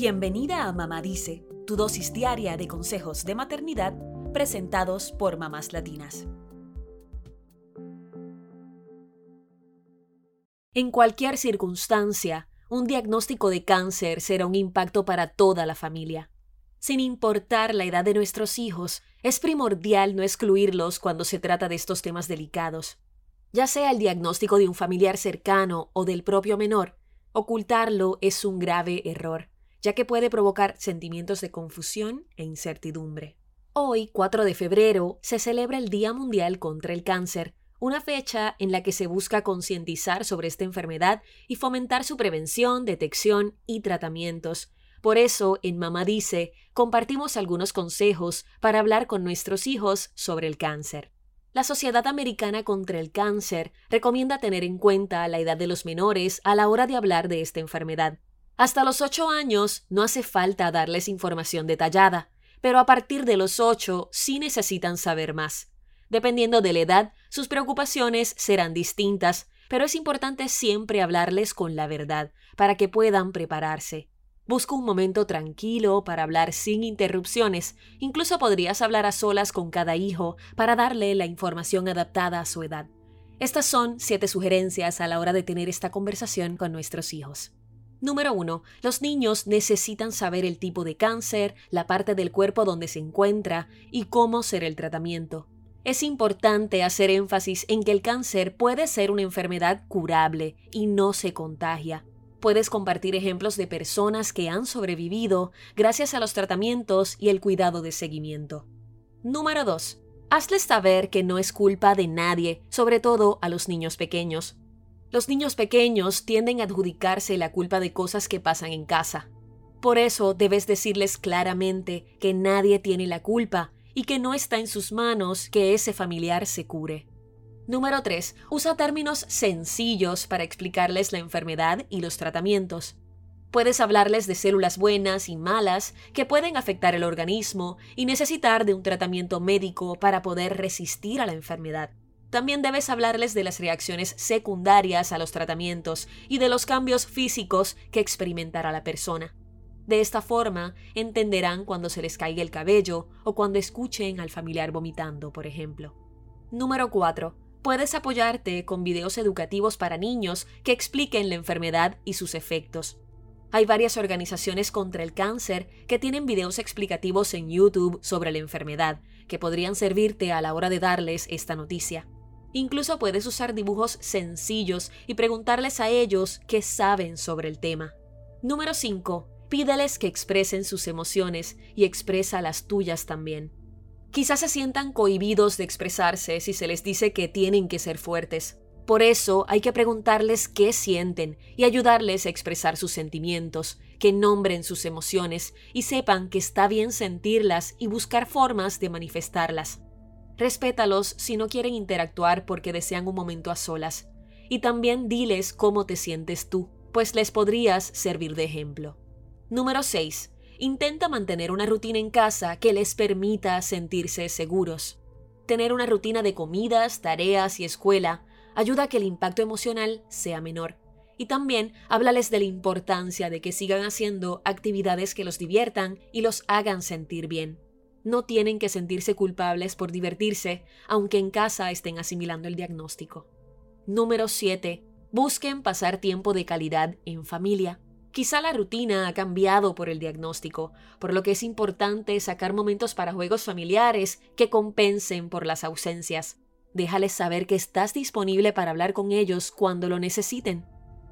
Bienvenida a Mamá Dice, tu dosis diaria de consejos de maternidad presentados por mamás latinas. En cualquier circunstancia, un diagnóstico de cáncer será un impacto para toda la familia. Sin importar la edad de nuestros hijos, es primordial no excluirlos cuando se trata de estos temas delicados. Ya sea el diagnóstico de un familiar cercano o del propio menor, ocultarlo es un grave error, ya que puede provocar sentimientos de confusión e incertidumbre. Hoy, 4 de febrero, se celebra el Día Mundial contra el Cáncer, una fecha en la que se busca concientizar sobre esta enfermedad y fomentar su prevención, detección y tratamientos. Por eso, en Mamá Dice, compartimos algunos consejos para hablar con nuestros hijos sobre el cáncer. La Sociedad Americana contra el Cáncer recomienda tener en cuenta la edad de los menores a la hora de hablar de esta enfermedad. Hasta los 8 años no hace falta darles información detallada, pero a partir de los 8 sí necesitan saber más. Dependiendo de la edad, sus preocupaciones serán distintas, pero es importante siempre hablarles con la verdad, para que puedan prepararse. Busca un momento tranquilo para hablar sin interrupciones. Incluso podrías hablar a solas con cada hijo para darle la información adaptada a su edad. Estas son siete sugerencias a la hora de tener esta conversación con nuestros hijos. Número 1. Los niños necesitan saber el tipo de cáncer, la parte del cuerpo donde se encuentra y cómo ser el tratamiento. Es importante hacer énfasis en que el cáncer puede ser una enfermedad curable y no se contagia. Puedes compartir ejemplos de personas que han sobrevivido gracias a los tratamientos y el cuidado de seguimiento. Número 2. Hazles saber que no es culpa de nadie, sobre todo a los niños pequeños. Los niños pequeños tienden a adjudicarse la culpa de cosas que pasan en casa. Por eso debes decirles claramente que nadie tiene la culpa y que no está en sus manos que ese familiar se cure. Número 3. Usa términos sencillos para explicarles la enfermedad y los tratamientos. Puedes hablarles de células buenas y malas que pueden afectar el organismo y necesitar de un tratamiento médico para poder resistir a la enfermedad. También debes hablarles de las reacciones secundarias a los tratamientos y de los cambios físicos que experimentará la persona. De esta forma, entenderán cuando se les caiga el cabello o cuando escuchen al familiar vomitando, por ejemplo. Número 4. Puedes apoyarte con videos educativos para niños que expliquen la enfermedad y sus efectos. Hay varias organizaciones contra el cáncer que tienen videos explicativos en YouTube sobre la enfermedad, que podrían servirte a la hora de darles esta noticia. Incluso puedes usar dibujos sencillos y preguntarles a ellos qué saben sobre el tema. Número 5. Pídeles que expresen sus emociones y expresa las tuyas también. Quizás se sientan cohibidos de expresarse si se les dice que tienen que ser fuertes. Por eso hay que preguntarles qué sienten y ayudarles a expresar sus sentimientos, que nombren sus emociones y sepan que está bien sentirlas y buscar formas de manifestarlas. Respétalos si no quieren interactuar porque desean un momento a solas. Y también diles cómo te sientes tú, pues les podrías servir de ejemplo. Número 6. Intenta mantener una rutina en casa que les permita sentirse seguros. Tener una rutina de comidas, tareas y escuela ayuda a que el impacto emocional sea menor. Y también háblales de la importancia de que sigan haciendo actividades que los diviertan y los hagan sentir bien. No tienen que sentirse culpables por divertirse, aunque en casa estén asimilando el diagnóstico. Número 7. Busquen pasar tiempo de calidad en familia. Quizá la rutina ha cambiado por el diagnóstico, por lo que es importante sacar momentos para juegos familiares que compensen por las ausencias. Déjales saber que estás disponible para hablar con ellos cuando lo necesiten.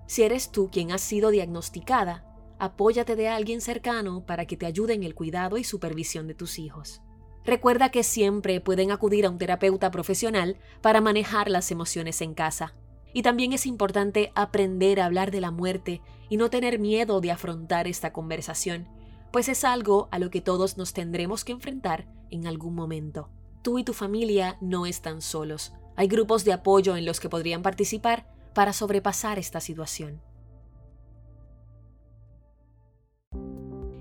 Si eres tú quien has sido diagnosticada, apóyate de alguien cercano para que te ayude en el cuidado y supervisión de tus hijos. Recuerda que siempre pueden acudir a un terapeuta profesional para manejar las emociones en casa. Y también es importante aprender a hablar de la muerte y no tener miedo de afrontar esta conversación, pues es algo a lo que todos nos tendremos que enfrentar en algún momento. Tú y tu familia no están solos. Hay grupos de apoyo en los que podrían participar para sobrepasar esta situación.